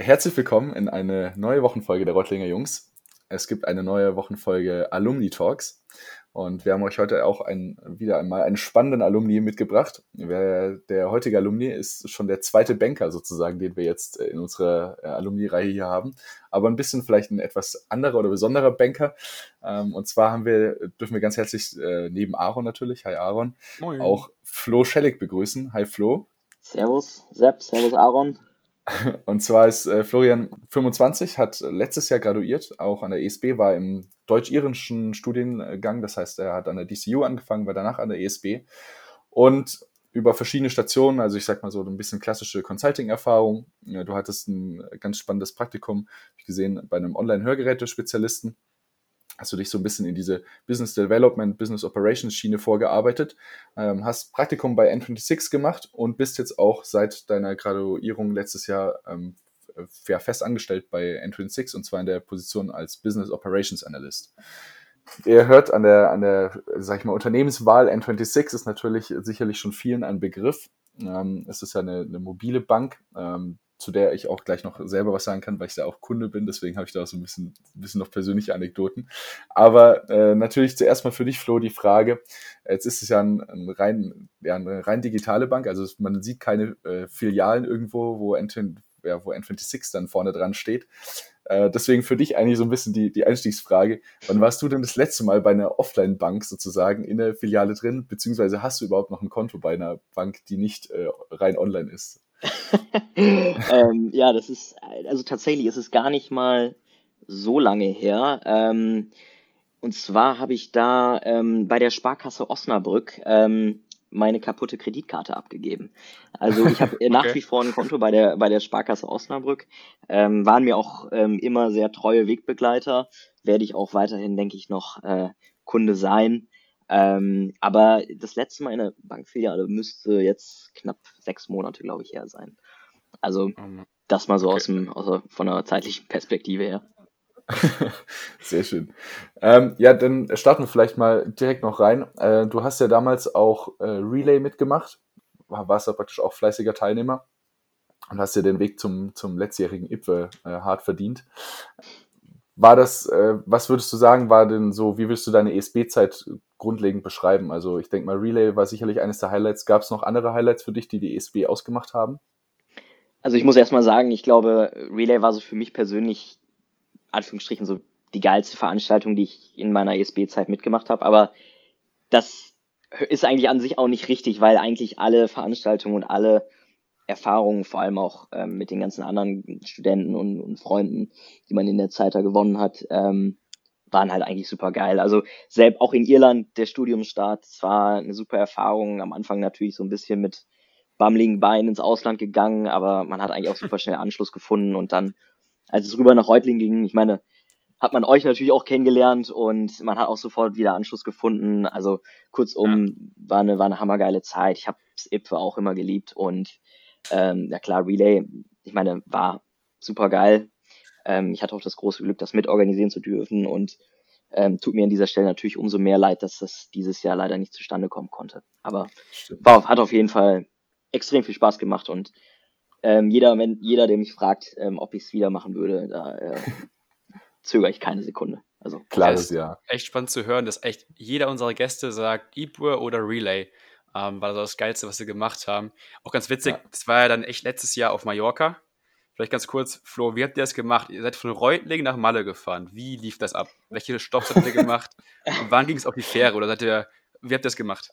Herzlich willkommen in eine neue Wochenfolge der Reutlinger Jungs. Es gibt eine neue Wochenfolge Alumni Talks und wir haben euch heute auch ein, wieder einmal einen spannenden Alumni mitgebracht. Der heutige Alumni ist schon der zweite Banker sozusagen, den wir jetzt in unserer äh, Alumni-Reihe hier haben. Aber ein bisschen vielleicht ein etwas anderer oder besonderer Banker. Ähm, und zwar haben wir, dürfen wir ganz herzlich äh, neben Aaron natürlich, hi Aaron, Moin. auch Flo Schellig begrüßen. Hi Flo. Servus Sepp, servus Aaron. Und zwar ist äh, Florian 25, hat letztes Jahr graduiert, auch an der ESB, war im deutsch-irischen Studiengang, das heißt, er hat an der DCU angefangen, war danach an der ESB und über verschiedene Stationen, also ich sag mal so ein bisschen klassische Consulting-Erfahrung. Du hattest ein ganz spannendes Praktikum, ich gesehen, bei einem Online-Hörgeräte-Spezialisten hast du dich so ein bisschen in diese Business Development, Business Operations Schiene vorgearbeitet, ähm, hast Praktikum bei N26 gemacht und bist jetzt auch seit deiner Graduierung letztes Jahr ähm, ja, fest angestellt bei N26 und zwar in der Position als Business Operations Analyst. Ihr hört an der, an der, sag ich mal, Unternehmenswahl N26 ist natürlich sicherlich schon vielen ein Begriff. Ähm, es ist ja eine, eine mobile Bank, ähm, zu der ich auch gleich noch selber was sagen kann, weil ich da auch Kunde bin. Deswegen habe ich da auch so ein bisschen, ein bisschen noch persönliche Anekdoten. Aber äh, natürlich zuerst mal für dich, Flo, die Frage. Jetzt ist es ja ein, ein rein, ja, eine rein digitale Bank. Also man sieht keine äh, Filialen irgendwo, wo, N, ja, wo N26 dann vorne dran steht. Äh, deswegen für dich eigentlich so ein bisschen die, die Einstiegsfrage. Wann warst du denn das letzte Mal bei einer Offline-Bank sozusagen in der Filiale drin? Beziehungsweise hast du überhaupt noch ein Konto bei einer Bank, die nicht äh, rein online ist? ähm, ja, das ist, also tatsächlich ist es gar nicht mal so lange her. Ähm, und zwar habe ich da ähm, bei der Sparkasse Osnabrück ähm, meine kaputte Kreditkarte abgegeben. Also ich habe okay. nach wie vor ein Konto bei der bei der Sparkasse Osnabrück. Ähm, waren mir auch ähm, immer sehr treue Wegbegleiter. Werde ich auch weiterhin, denke ich, noch äh, Kunde sein. Ähm, aber das letzte Mal in der Bankfiliale müsste jetzt knapp sechs Monate, glaube ich, her sein. Also oh das mal so okay. aus dem, aus, von einer zeitlichen Perspektive her. Sehr schön. Ähm, ja, dann starten wir vielleicht mal direkt noch rein. Äh, du hast ja damals auch äh, Relay mitgemacht, warst da praktisch auch fleißiger Teilnehmer und hast ja den Weg zum, zum letztjährigen IPWE äh, hart verdient. War das, äh, was würdest du sagen, war denn so, wie würdest du deine ESB-Zeit grundlegend beschreiben? Also ich denke mal, Relay war sicherlich eines der Highlights. Gab es noch andere Highlights für dich, die die ESB ausgemacht haben? Also ich muss erstmal sagen, ich glaube, Relay war so für mich persönlich, Anführungsstrichen, so die geilste Veranstaltung, die ich in meiner ESB-Zeit mitgemacht habe. Aber das ist eigentlich an sich auch nicht richtig, weil eigentlich alle Veranstaltungen und alle Erfahrungen, vor allem auch ähm, mit den ganzen anderen Studenten und, und, Freunden, die man in der Zeit da gewonnen hat, ähm, waren halt eigentlich super geil. Also selbst auch in Irland der Studiumstart, es war eine super Erfahrung. Am Anfang natürlich so ein bisschen mit bammeligen Beinen ins Ausland gegangen, aber man hat eigentlich auch super schnell Anschluss gefunden und dann, als es rüber nach Reutling ging, ich meine, hat man euch natürlich auch kennengelernt und man hat auch sofort wieder Anschluss gefunden. Also kurzum, ja. war, eine, war eine hammergeile Zeit. Ich habe IPFE auch immer geliebt und ähm, ja klar, Relay, ich meine, war super geil. Ähm, ich hatte auch das große Glück, das mitorganisieren zu dürfen und ähm, tut mir an dieser Stelle natürlich umso mehr leid, dass das dieses Jahr leider nicht zustande kommen konnte. Aber war, hat auf jeden Fall extrem viel Spaß gemacht und ähm, jeder, wenn, jeder, der mich fragt, ähm, ob ich es wieder machen würde, da äh, zögere ich keine Sekunde. Also klar, ist ja. Echt spannend zu hören, dass echt jeder unserer Gäste sagt, Ibur oder Relay. Ähm, war das Geilste, was sie gemacht haben. Auch ganz witzig, ja. das war ja dann echt letztes Jahr auf Mallorca. Vielleicht ganz kurz, Flo, wie habt ihr das gemacht? Ihr seid von Reutling nach Malle gefahren. Wie lief das ab? Welche Stopps habt ihr gemacht? Und wann ging es auf die Fähre? Oder seid ihr, wie habt ihr das gemacht?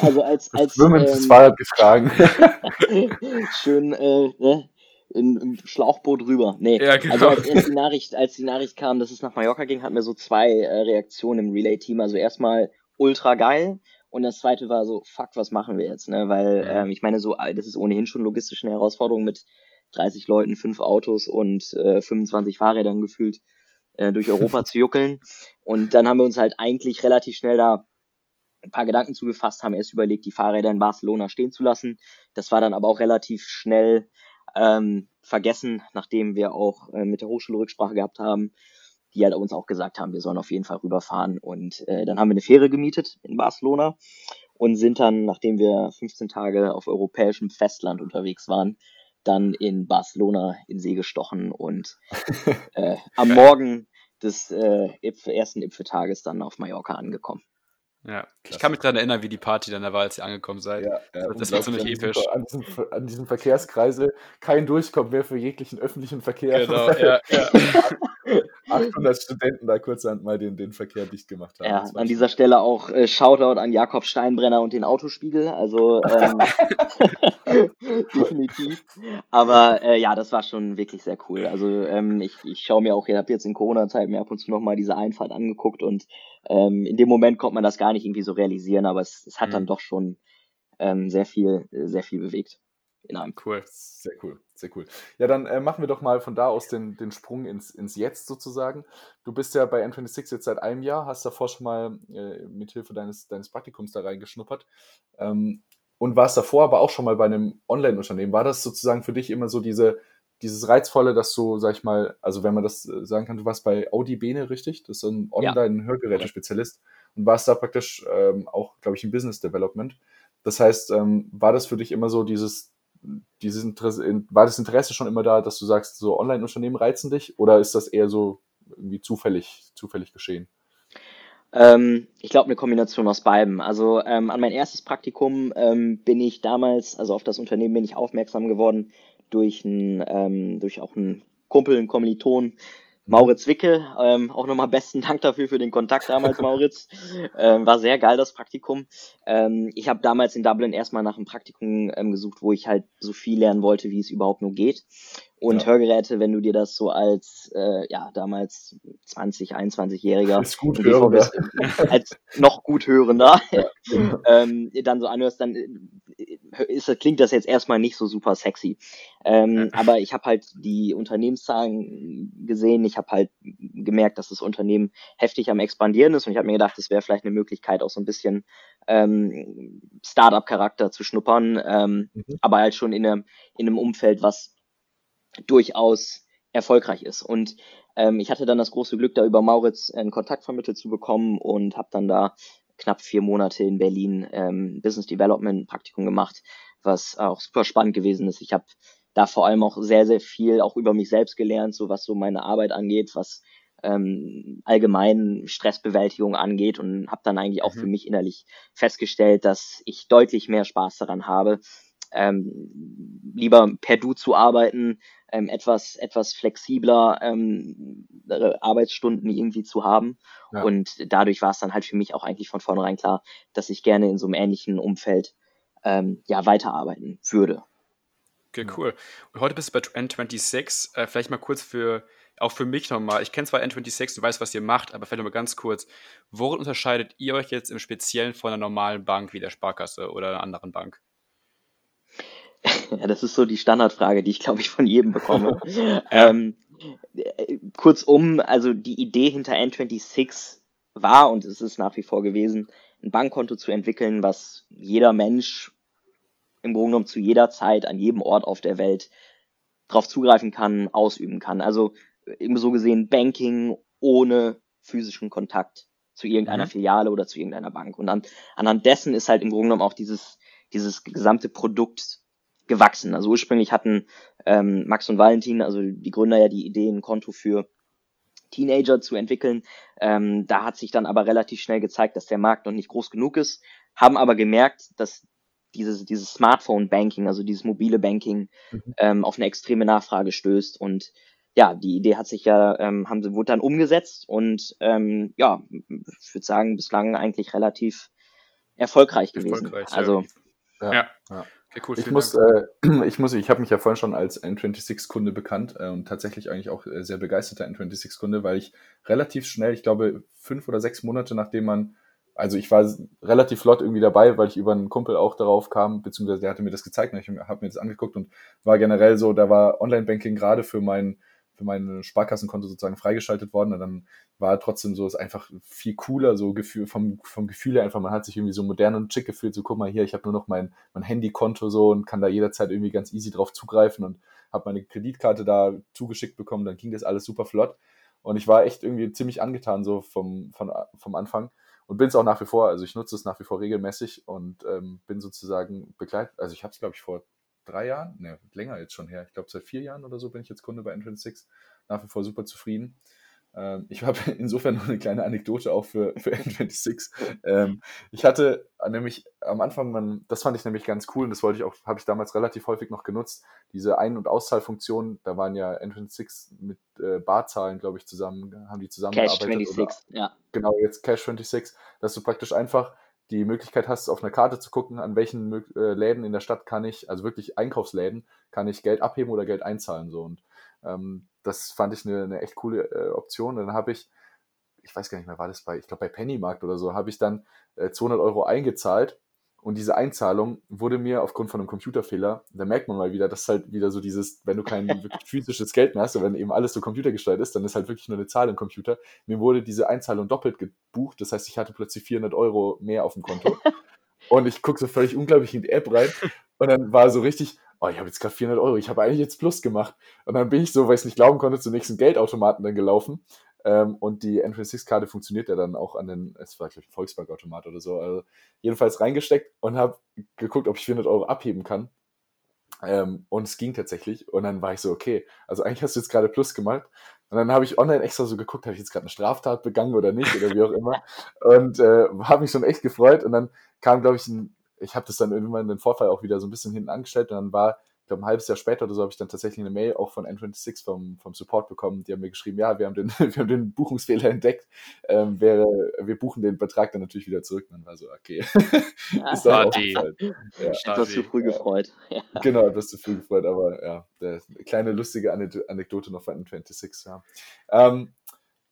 Also als, als Schwimmen ähm, Fahrrad gefragt. schön äh, ne, im Schlauchboot rüber. Nee, ja, genau. also als, als, die Nachricht, als die Nachricht kam, dass es nach Mallorca ging, hatten wir so zwei äh, Reaktionen im Relay-Team. Also erstmal ultra geil und das zweite war so, fuck, was machen wir jetzt? Ne? Weil ähm, ich meine, so, das ist ohnehin schon logistisch eine Herausforderung mit 30 Leuten, fünf Autos und äh, 25 Fahrrädern gefühlt äh, durch Europa zu juckeln. Und dann haben wir uns halt eigentlich relativ schnell da ein paar Gedanken zugefasst, haben erst überlegt, die Fahrräder in Barcelona stehen zu lassen. Das war dann aber auch relativ schnell ähm, vergessen, nachdem wir auch äh, mit der Hochschule Rücksprache gehabt haben die halt uns auch gesagt haben, wir sollen auf jeden Fall rüberfahren. Und äh, dann haben wir eine Fähre gemietet in Barcelona und sind dann, nachdem wir 15 Tage auf europäischem Festland unterwegs waren, dann in Barcelona in See gestochen und äh, am Morgen des äh, ersten Ipfeltages dann auf Mallorca angekommen. Ja, ich kann mich daran erinnern, wie die Party dann da war, als ihr angekommen seid. Ja, ja, das war ziemlich episch. An diesem, an diesem Verkehrskreisel kein Durchkommen mehr für jeglichen öffentlichen Verkehr. Genau, ja, ja. 800 Studenten da kurzerhand mal den, den Verkehr dicht gemacht haben. Ja, an dieser Stelle auch äh, Shoutout an Jakob Steinbrenner und den Autospiegel. Also ähm, definitiv. Aber äh, ja, das war schon wirklich sehr cool. Also ähm, ich, ich schaue mir auch, ich habe jetzt in Corona-Zeit mir ab und zu nochmal diese Einfahrt angeguckt und ähm, in dem Moment konnte man das gar nicht irgendwie so realisieren, aber es, es hat mhm. dann doch schon ähm, sehr viel, sehr viel bewegt in einem. Cool, sehr cool, sehr cool. Ja, dann äh, machen wir doch mal von da aus den, den Sprung ins, ins Jetzt sozusagen. Du bist ja bei N26 jetzt seit einem Jahr, hast davor schon mal äh, mithilfe deines, deines Praktikums da reingeschnuppert ähm, und warst davor aber auch schon mal bei einem Online-Unternehmen. War das sozusagen für dich immer so diese, dieses Reizvolle, dass du, sag ich mal, also wenn man das äh, sagen kann, du warst bei Audi Bene, richtig? Das ist ein Online-Hörgerätespezialist und warst da praktisch ähm, auch, glaube ich, im Business Development. Das heißt, ähm, war das für dich immer so dieses, dieses Interesse, war das Interesse schon immer da, dass du sagst, so Online-Unternehmen reizen dich oder ist das eher so irgendwie zufällig, zufällig geschehen? Ähm, ich glaube, eine Kombination aus beidem. Also ähm, an mein erstes Praktikum ähm, bin ich damals, also auf das Unternehmen bin ich aufmerksam geworden durch, ein, ähm, durch auch einen Kumpel, einen Kommiliton, Mauritz Wicke, ähm, auch nochmal besten Dank dafür für den Kontakt damals, Mauritz. Ähm, war sehr geil, das Praktikum. Ähm, ich habe damals in Dublin erstmal nach einem Praktikum ähm, gesucht, wo ich halt so viel lernen wollte, wie es überhaupt nur geht. Und ja. Hörgeräte, wenn du dir das so als, äh, ja, damals 20, 21-Jähriger, als noch gut hörender, ja. ähm, dann so anhörst, dann äh, ist, klingt das jetzt erstmal nicht so super sexy. Ähm. Aber ich habe halt die Unternehmenszahlen gesehen, ich habe halt gemerkt, dass das Unternehmen heftig am expandieren ist und ich habe mir gedacht, das wäre vielleicht eine Möglichkeit, auch so ein bisschen ähm, Startup-Charakter zu schnuppern, ähm, mhm. aber halt schon in einem, in einem Umfeld, was durchaus erfolgreich ist. Und ähm, ich hatte dann das große Glück, da über Mauritz einen Kontakt vermittelt zu bekommen und habe dann da knapp vier Monate in Berlin ähm, Business Development Praktikum gemacht, was auch super spannend gewesen ist. Ich habe da vor allem auch sehr, sehr viel auch über mich selbst gelernt, so was so meine Arbeit angeht, was ähm, allgemein Stressbewältigung angeht und habe dann eigentlich auch mhm. für mich innerlich festgestellt, dass ich deutlich mehr Spaß daran habe, ähm, lieber per Du zu arbeiten, ähm, etwas, etwas flexibler ähm, Arbeitsstunden irgendwie zu haben. Ja. Und dadurch war es dann halt für mich auch eigentlich von vornherein klar, dass ich gerne in so einem ähnlichen Umfeld ähm, ja weiterarbeiten würde. Okay, cool. Und heute bist du bei N26. Äh, vielleicht mal kurz für, auch für mich nochmal. Ich kenne zwar N26, du weißt, was ihr macht, aber vielleicht nochmal ganz kurz. Worin unterscheidet ihr euch jetzt im Speziellen von einer normalen Bank wie der Sparkasse oder einer anderen Bank? Ja, das ist so die Standardfrage, die ich glaube ich von jedem bekomme. ähm, kurzum, also die Idee hinter N26 war und es ist nach wie vor gewesen, ein Bankkonto zu entwickeln, was jeder Mensch im Grunde genommen zu jeder Zeit an jedem Ort auf der Welt drauf zugreifen kann, ausüben kann. Also eben so gesehen Banking ohne physischen Kontakt zu irgendeiner mhm. Filiale oder zu irgendeiner Bank. Und an, anhand dessen ist halt im Grunde genommen auch dieses, dieses gesamte Produkt gewachsen. Also ursprünglich hatten ähm, Max und Valentin, also die Gründer ja die Idee, ein Konto für Teenager zu entwickeln. Ähm, da hat sich dann aber relativ schnell gezeigt, dass der Markt noch nicht groß genug ist, haben aber gemerkt, dass dieses, dieses Smartphone-Banking, also dieses mobile Banking, mhm. ähm, auf eine extreme Nachfrage stößt. Und ja, die Idee hat sich ja, ähm, haben sie, wurde dann umgesetzt und ähm, ja, ich würde sagen, bislang eigentlich relativ erfolgreich gewesen. Erfolgreich, also ja. ja. ja. Okay, cool, ich, muss, äh, ich muss, ich habe mich ja vorhin schon als N26-Kunde bekannt äh, und tatsächlich eigentlich auch äh, sehr begeisterter N26-Kunde, weil ich relativ schnell, ich glaube fünf oder sechs Monate nachdem man, also ich war relativ flott irgendwie dabei, weil ich über einen Kumpel auch darauf kam, beziehungsweise der hatte mir das gezeigt und ich habe mir das angeguckt und war generell so, da war Online-Banking gerade für meinen für mein Sparkassenkonto sozusagen freigeschaltet worden. Und dann war trotzdem so, es einfach viel cooler, so Gefühl, vom, vom Gefühl her einfach, man hat sich irgendwie so modern und schick gefühlt, so guck mal hier, ich habe nur noch mein, mein Handykonto so und kann da jederzeit irgendwie ganz easy drauf zugreifen und habe meine Kreditkarte da zugeschickt bekommen, dann ging das alles super flott. Und ich war echt irgendwie ziemlich angetan so vom, vom, vom Anfang und bin es auch nach wie vor, also ich nutze es nach wie vor regelmäßig und ähm, bin sozusagen begleitet, also ich habe es glaube ich vor drei Jahren, ne, länger jetzt schon her, ich glaube seit vier Jahren oder so bin ich jetzt Kunde bei Entrance 6, nach wie vor super zufrieden. Ähm, ich habe insofern noch eine kleine Anekdote auch für, für N26. Ähm, ich hatte nämlich am Anfang, man, das fand ich nämlich ganz cool und das wollte ich auch, habe ich damals relativ häufig noch genutzt, diese Ein- und Auszahlfunktion, da waren ja N26 mit äh, Barzahlen, glaube ich, zusammen, haben die zusammengearbeitet. Cash 26, ja. Genau, jetzt Cash 26, dass du praktisch einfach die Möglichkeit hast, auf einer Karte zu gucken, an welchen äh, Läden in der Stadt kann ich, also wirklich Einkaufsläden, kann ich Geld abheben oder Geld einzahlen. So. Und ähm, das fand ich eine, eine echt coole äh, Option. Dann habe ich, ich weiß gar nicht mehr, war das bei, ich glaube bei Pennymarkt oder so, habe ich dann äh, 200 Euro eingezahlt und diese Einzahlung wurde mir aufgrund von einem Computerfehler, da merkt man mal wieder, dass halt wieder so dieses, wenn du kein physisches Geld mehr hast, und wenn eben alles so computergesteuert ist, dann ist halt wirklich nur eine Zahl im Computer. Mir wurde diese Einzahlung doppelt gebucht, das heißt, ich hatte plötzlich 400 Euro mehr auf dem Konto. und ich gucke so völlig unglaublich in die App rein und dann war so richtig, oh, ich habe jetzt gerade 400 Euro, ich habe eigentlich jetzt Plus gemacht. Und dann bin ich so, weil ich es nicht glauben konnte, zum nächsten Geldautomaten dann gelaufen. Ähm, und die N26-Karte funktioniert ja dann auch an den, es war glaube ich ein Volksbank-Automat oder so, also jedenfalls reingesteckt und habe geguckt, ob ich 400 Euro abheben kann. Ähm, und es ging tatsächlich. Und dann war ich so, okay, also eigentlich hast du jetzt gerade Plus gemacht. Und dann habe ich online extra so geguckt, habe ich jetzt gerade eine Straftat begangen oder nicht oder wie auch immer. Und äh, habe mich schon echt gefreut. Und dann kam, glaube ich, ein ich habe das dann irgendwann den Vorfall auch wieder so ein bisschen hinten angestellt und dann war, glaube, ein halbes Jahr später oder so habe ich dann tatsächlich eine Mail auch von N26 vom, vom Support bekommen. Die haben mir geschrieben, ja, wir haben den, wir haben den Buchungsfehler entdeckt. Ähm, wäre, wir buchen den Betrag dann natürlich wieder zurück. Und dann war so, okay. ist doch auch ja. Etwas zu früh gefreut. Ja. Genau, etwas zu früh gefreut, aber ja, der, kleine lustige Anekdote noch von N26, ja. Ähm,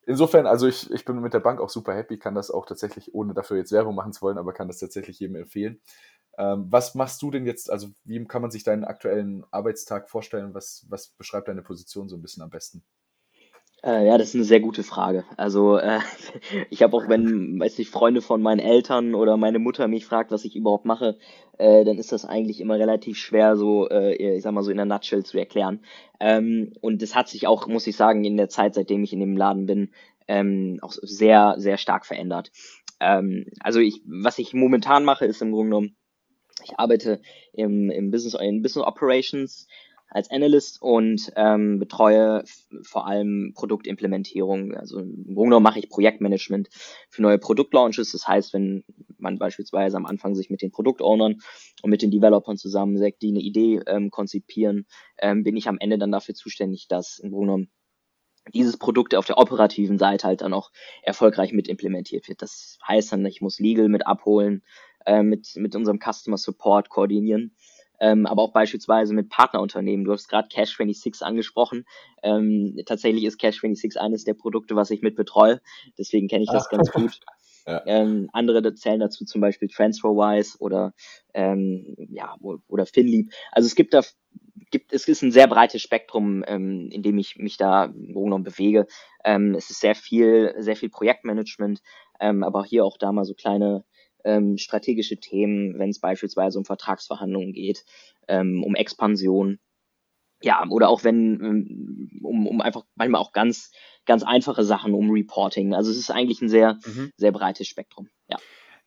insofern, also ich, ich bin mit der Bank auch super happy, kann das auch tatsächlich, ohne dafür jetzt Werbung machen zu wollen, aber kann das tatsächlich jedem empfehlen. Ähm, was machst du denn jetzt, also wie kann man sich deinen aktuellen Arbeitstag vorstellen? Was, was beschreibt deine Position so ein bisschen am besten? Äh, ja, das ist eine sehr gute Frage. Also äh, ich habe auch, wenn, weiß nicht, Freunde von meinen Eltern oder meine Mutter mich fragt, was ich überhaupt mache, äh, dann ist das eigentlich immer relativ schwer, so, äh, ich sag mal so in der Nutshell zu erklären. Ähm, und das hat sich auch, muss ich sagen, in der Zeit, seitdem ich in dem Laden bin, ähm, auch sehr, sehr stark verändert. Ähm, also ich, was ich momentan mache, ist im Grunde genommen, ich arbeite im, im Business, in Business Operations als Analyst und ähm, betreue vor allem Produktimplementierung. Also im Grunde genommen mache ich Projektmanagement für neue Produktlaunches. Das heißt, wenn man beispielsweise am Anfang sich mit den Produktownern und mit den Developern zusammensetzt, die eine Idee ähm, konzipieren, ähm, bin ich am Ende dann dafür zuständig, dass im Grunde genommen dieses Produkt auf der operativen Seite halt dann auch erfolgreich mit implementiert wird. Das heißt dann, ich muss Legal mit abholen, äh, mit, mit unserem Customer Support koordinieren ähm, aber auch beispielsweise mit Partnerunternehmen. Du hast gerade Cash26 angesprochen. Ähm, tatsächlich ist Cash26 eines der Produkte, was ich mit betreue. Deswegen kenne ich das ah. ganz gut. Ja. Ähm, andere zählen dazu zum Beispiel TransferWise oder ähm, ja oder Finleap. Also es gibt da gibt es ist ein sehr breites Spektrum, ähm, in dem ich mich da genommen bewege. Ähm, es ist sehr viel sehr viel Projektmanagement, ähm, aber hier auch da mal so kleine ähm, strategische Themen, wenn es beispielsweise um Vertragsverhandlungen geht, ähm, um Expansion. Ja, oder auch wenn, ähm, um, um einfach manchmal auch ganz, ganz einfache Sachen um Reporting. Also es ist eigentlich ein sehr, mhm. sehr breites Spektrum. Ja.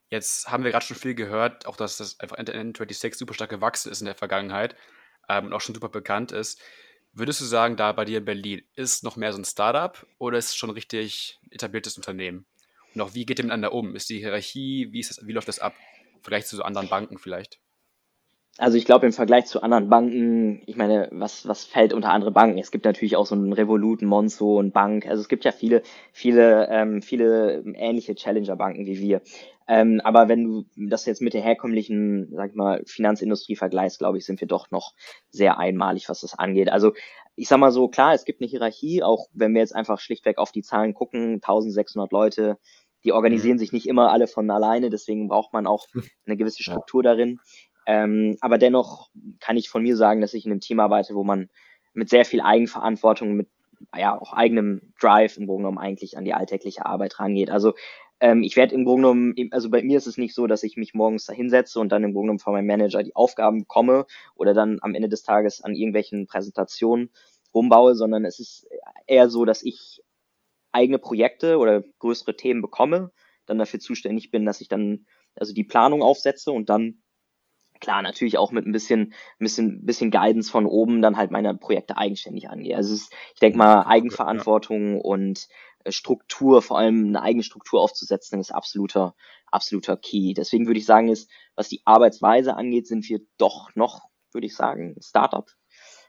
Jetzt haben wir gerade schon viel gehört, auch dass das einfach N26 super stark gewachsen ist in der Vergangenheit ähm, und auch schon super bekannt ist. Würdest du sagen, da bei dir in Berlin ist noch mehr so ein Startup oder ist es schon richtig etabliertes Unternehmen? Auch wie geht ihr miteinander um? Ist die Hierarchie, wie, ist das, wie läuft das ab? Vergleich zu so anderen Banken vielleicht? Also ich glaube im Vergleich zu anderen Banken, ich meine, was, was fällt unter andere Banken? Es gibt natürlich auch so einen Revolut, einen Monzo, einen Bank. Also es gibt ja viele, viele, ähm, viele ähnliche Challenger-Banken wie wir. Ähm, aber wenn du das jetzt mit der herkömmlichen, sag ich mal, Finanzindustrie vergleichst, glaube ich, sind wir doch noch sehr einmalig, was das angeht. Also ich sag mal so, klar, es gibt eine Hierarchie, auch wenn wir jetzt einfach schlichtweg auf die Zahlen gucken, 1600 Leute, die organisieren mhm. sich nicht immer alle von alleine, deswegen braucht man auch eine gewisse Struktur darin. Ähm, aber dennoch kann ich von mir sagen, dass ich in einem Team arbeite, wo man mit sehr viel Eigenverantwortung, mit ja auch eigenem Drive im Grunde genommen eigentlich an die alltägliche Arbeit rangeht. Also ähm, ich werde im Grunde genommen, also bei mir ist es nicht so, dass ich mich morgens da hinsetze und dann im Grunde genommen von meinem Manager die Aufgaben bekomme oder dann am Ende des Tages an irgendwelchen Präsentationen rumbaue, sondern es ist eher so, dass ich eigene Projekte oder größere Themen bekomme, dann dafür zuständig bin, dass ich dann also die Planung aufsetze und dann klar, natürlich auch mit ein bisschen, bisschen, bisschen Guidance von oben dann halt meine Projekte eigenständig angehe. Also ist, ich denke mal, Eigenverantwortung ja. und äh, Struktur, vor allem eine eigene Struktur aufzusetzen, ist absoluter, absoluter Key. Deswegen würde ich sagen, ist, was die Arbeitsweise angeht, sind wir doch noch, würde ich sagen, Startup.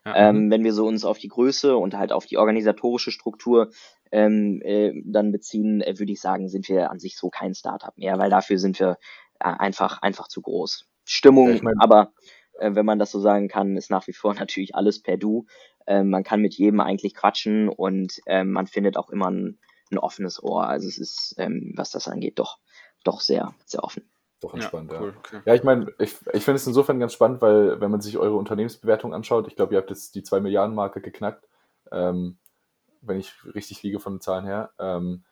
Ja, ähm, mhm. wenn wir so uns auf die Größe und halt auf die organisatorische Struktur ähm, äh, dann beziehen, äh, würde ich sagen, sind wir an sich so kein Startup mehr, weil dafür sind wir äh, einfach, einfach zu groß. Stimmung, ich mein, aber äh, wenn man das so sagen kann, ist nach wie vor natürlich alles per Du. Äh, man kann mit jedem eigentlich quatschen und äh, man findet auch immer ein, ein offenes Ohr. Also es ist, ähm, was das angeht, doch, doch sehr, sehr offen. Doch entspannt, ja. Cool, okay. Ja, ich meine, ich, ich finde es insofern ganz spannend, weil wenn man sich eure Unternehmensbewertung anschaut, ich glaube, ihr habt jetzt die 2 Milliarden Marke geknackt, ähm, wenn ich richtig liege von den Zahlen her. Ähm,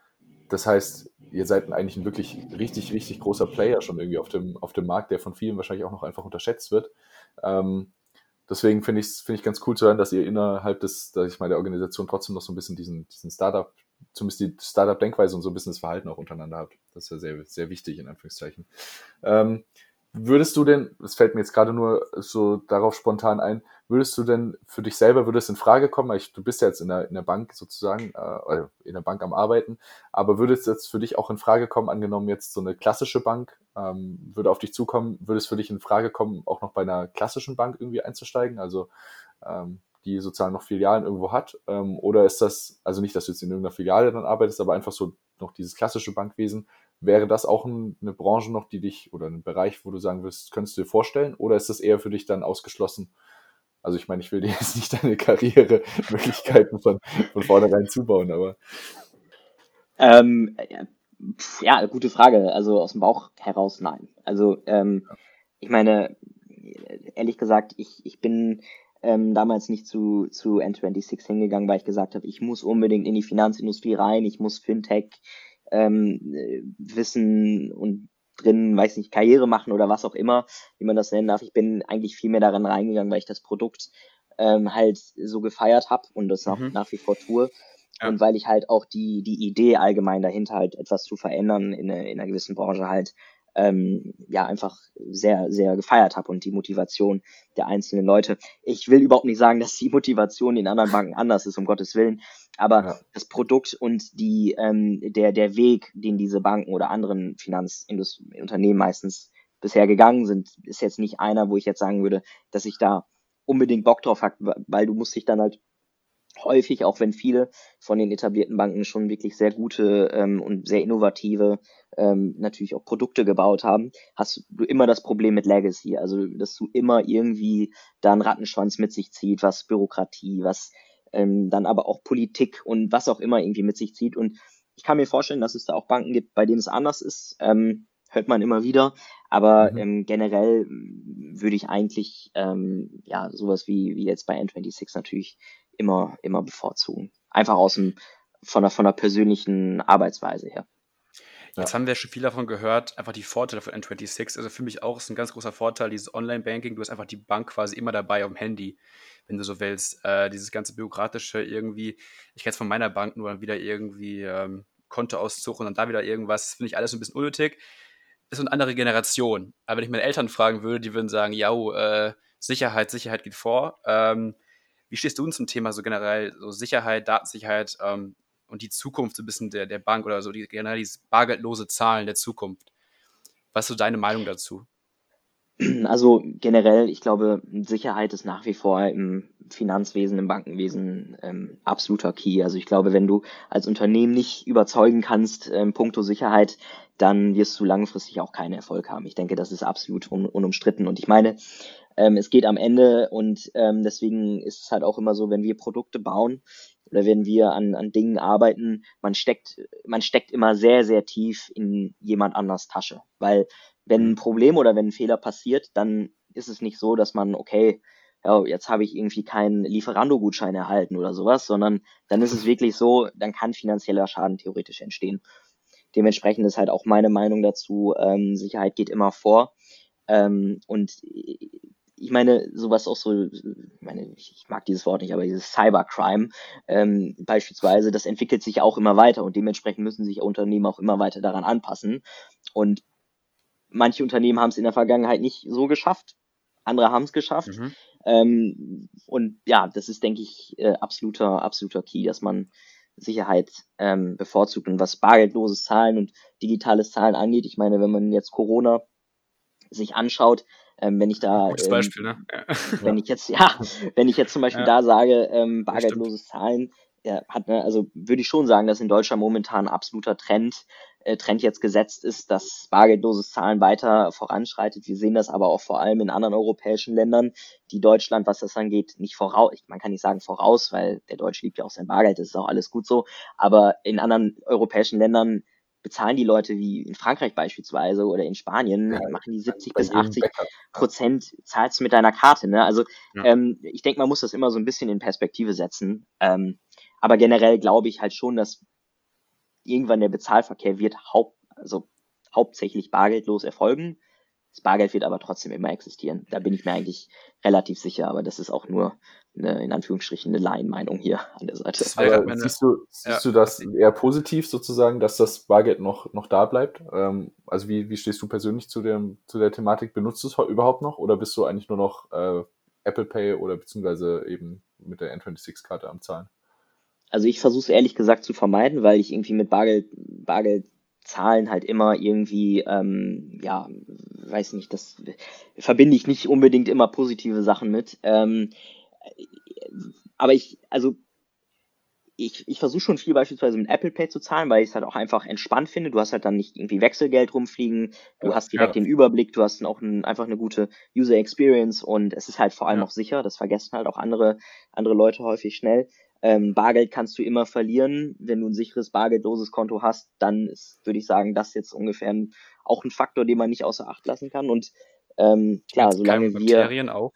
das heißt, ihr seid eigentlich ein wirklich richtig, richtig großer Player schon irgendwie auf dem, auf dem Markt, der von vielen wahrscheinlich auch noch einfach unterschätzt wird. Ähm, deswegen finde ich es find ich ganz cool zu hören, dass ihr innerhalb des, dass ich meine, der Organisation trotzdem noch so ein bisschen diesen, diesen Startup, zumindest die Startup-Denkweise und so ein bisschen das Verhalten auch untereinander habt. Das ist ja sehr, sehr wichtig, in Anführungszeichen. Ähm, Würdest du denn, es fällt mir jetzt gerade nur so darauf spontan ein, würdest du denn für dich selber, würde es in Frage kommen, ich, du bist ja jetzt in der, in der Bank sozusagen, äh, in der Bank am Arbeiten, aber würde es jetzt für dich auch in Frage kommen, angenommen jetzt so eine klassische Bank ähm, würde auf dich zukommen, würde es für dich in Frage kommen, auch noch bei einer klassischen Bank irgendwie einzusteigen, also ähm, die sozusagen noch Filialen irgendwo hat? Ähm, oder ist das, also nicht, dass du jetzt in irgendeiner Filiale dann arbeitest, aber einfach so noch dieses klassische Bankwesen, Wäre das auch ein, eine Branche noch, die dich oder ein Bereich, wo du sagen wirst, könntest du dir vorstellen? Oder ist das eher für dich dann ausgeschlossen? Also ich meine, ich will dir jetzt nicht deine Karrieremöglichkeiten von, von vornherein zubauen, aber. Ähm, ja, gute Frage. Also aus dem Bauch heraus nein. Also ähm, ich meine, ehrlich gesagt, ich, ich bin ähm, damals nicht zu, zu N26 hingegangen, weil ich gesagt habe, ich muss unbedingt in die Finanzindustrie rein, ich muss Fintech, ähm, Wissen und drin, weiß nicht, Karriere machen oder was auch immer, wie man das nennen darf. Ich bin eigentlich viel mehr daran reingegangen, weil ich das Produkt ähm, halt so gefeiert habe und das nach, mhm. nach wie vor tue. Ja. Und weil ich halt auch die, die Idee allgemein dahinter halt etwas zu verändern in, in einer gewissen Branche halt ähm, ja einfach sehr, sehr gefeiert habe und die Motivation der einzelnen Leute. Ich will überhaupt nicht sagen, dass die Motivation in anderen Banken anders ist, um Gottes Willen, aber ja. das Produkt und die, ähm, der, der Weg, den diese Banken oder anderen Finanzunternehmen meistens bisher gegangen sind, ist jetzt nicht einer, wo ich jetzt sagen würde, dass ich da unbedingt Bock drauf habe, weil du musst dich dann halt häufig, auch wenn viele von den etablierten Banken schon wirklich sehr gute ähm, und sehr innovative ähm, natürlich auch Produkte gebaut haben, hast du immer das Problem mit Legacy. Also, dass du immer irgendwie da einen Rattenschwanz mit sich zieht, was Bürokratie, was ähm, dann aber auch Politik und was auch immer irgendwie mit sich zieht. Und ich kann mir vorstellen, dass es da auch Banken gibt, bei denen es anders ist. Ähm, hört man immer wieder. Aber mhm. ähm, generell würde ich eigentlich ähm, ja sowas wie, wie jetzt bei N26 natürlich immer, immer bevorzugen. Einfach aus dem, von der, von der persönlichen Arbeitsweise her. Jetzt haben wir schon viel davon gehört, einfach die Vorteile von N26. Also für mich auch ist ein ganz großer Vorteil dieses Online-Banking. Du hast einfach die Bank quasi immer dabei auf dem Handy, wenn du so willst. Äh, dieses ganze bürokratische irgendwie, ich kenne es von meiner Bank nur dann wieder irgendwie ähm, Kontoauszug und dann da wieder irgendwas, finde ich alles ein bisschen unnötig. Ist eine andere Generation. Aber wenn ich meine Eltern fragen würde, die würden sagen, ja, äh, Sicherheit, Sicherheit geht vor. Ähm, wie stehst du zum Thema so generell, so Sicherheit, Datensicherheit ähm, und die Zukunft so ein bisschen der, der Bank oder so, die, generell diese bargeldlose Zahlen der Zukunft? Was ist so deine Meinung dazu? Also generell, ich glaube, Sicherheit ist nach wie vor im Finanzwesen, im Bankenwesen ähm, absoluter Key. Also ich glaube, wenn du als Unternehmen nicht überzeugen kannst, ähm, puncto Sicherheit, dann wirst du langfristig auch keinen Erfolg haben. Ich denke, das ist absolut un unumstritten. Und ich meine, ähm, es geht am Ende und ähm, deswegen ist es halt auch immer so, wenn wir Produkte bauen oder wenn wir an, an Dingen arbeiten, man steckt, man steckt immer sehr, sehr tief in jemand anders Tasche. Weil wenn ein Problem oder wenn ein Fehler passiert, dann ist es nicht so, dass man, okay, ja, jetzt habe ich irgendwie keinen Lieferando-Gutschein erhalten oder sowas, sondern dann ist es wirklich so, dann kann finanzieller Schaden theoretisch entstehen. Dementsprechend ist halt auch meine Meinung dazu, ähm, Sicherheit geht immer vor. Ähm, und ich meine, sowas auch so, ich meine, ich mag dieses Wort nicht, aber dieses Cybercrime ähm, beispielsweise, das entwickelt sich auch immer weiter und dementsprechend müssen sich Unternehmen auch immer weiter daran anpassen. Und manche Unternehmen haben es in der Vergangenheit nicht so geschafft, andere haben es geschafft. Mhm. Ähm, und ja, das ist, denke ich, äh, absoluter, absoluter Key, dass man Sicherheit ähm, bevorzugt. Und was bargeldloses Zahlen und digitales Zahlen angeht, ich meine, wenn man jetzt Corona sich anschaut, ähm, wenn ich da, Gutes ähm, Beispiel, ne? Ja. wenn ich jetzt, ja, wenn ich jetzt zum Beispiel ja. da sage, ähm, bargeldloses Zahlen, ja, hat, ne, also würde ich schon sagen, dass in Deutschland momentan ein absoluter Trend, äh, Trend jetzt gesetzt ist, dass bargeldloses Zahlen weiter voranschreitet. Wir sehen das aber auch vor allem in anderen europäischen Ländern, die Deutschland, was das angeht, nicht voraus, man kann nicht sagen voraus, weil der Deutsche liebt ja auch sein Bargeld, das ist auch alles gut so, aber in anderen europäischen Ländern bezahlen die Leute wie in Frankreich beispielsweise oder in Spanien, ja, machen die 70 bis 80 Prozent, zahlst du mit deiner Karte. Ne? Also ja. ähm, ich denke, man muss das immer so ein bisschen in Perspektive setzen. Ähm, aber generell glaube ich halt schon, dass irgendwann der Bezahlverkehr wird haupt, also hauptsächlich bargeldlos erfolgen. Das Bargeld wird aber trotzdem immer existieren. Da bin ich mir eigentlich relativ sicher, aber das ist auch nur eine, in Anführungsstrichen, eine Laienmeinung hier an der Seite. Aber meine, siehst du, siehst ja. du das eher positiv sozusagen, dass das Bargeld noch, noch da bleibt? Ähm, also wie, wie stehst du persönlich zu, dem, zu der Thematik? Benutzt du es überhaupt noch oder bist du eigentlich nur noch äh, Apple Pay oder beziehungsweise eben mit der N26-Karte am Zahlen? Also ich versuche es ehrlich gesagt zu vermeiden, weil ich irgendwie mit Bargeld, Bargeld Zahlen halt immer irgendwie, ähm, ja, weiß nicht, das verbinde ich nicht unbedingt immer positive Sachen mit. Ähm, aber ich, also ich, ich versuche schon viel beispielsweise mit Apple Pay zu zahlen, weil ich es halt auch einfach entspannt finde. Du hast halt dann nicht irgendwie Wechselgeld rumfliegen, du ja, hast direkt ja. den Überblick, du hast auch ein, einfach eine gute User Experience und es ist halt vor allem ja. auch sicher. Das vergessen halt auch andere, andere Leute häufig schnell. Ähm, Bargeld kannst du immer verlieren. Wenn du ein sicheres bargeldloses Konto hast, dann ist, würde ich sagen, das jetzt ungefähr ein, auch ein Faktor, den man nicht außer Acht lassen kann. Und ähm, klar, solange wir. Bakterien auch.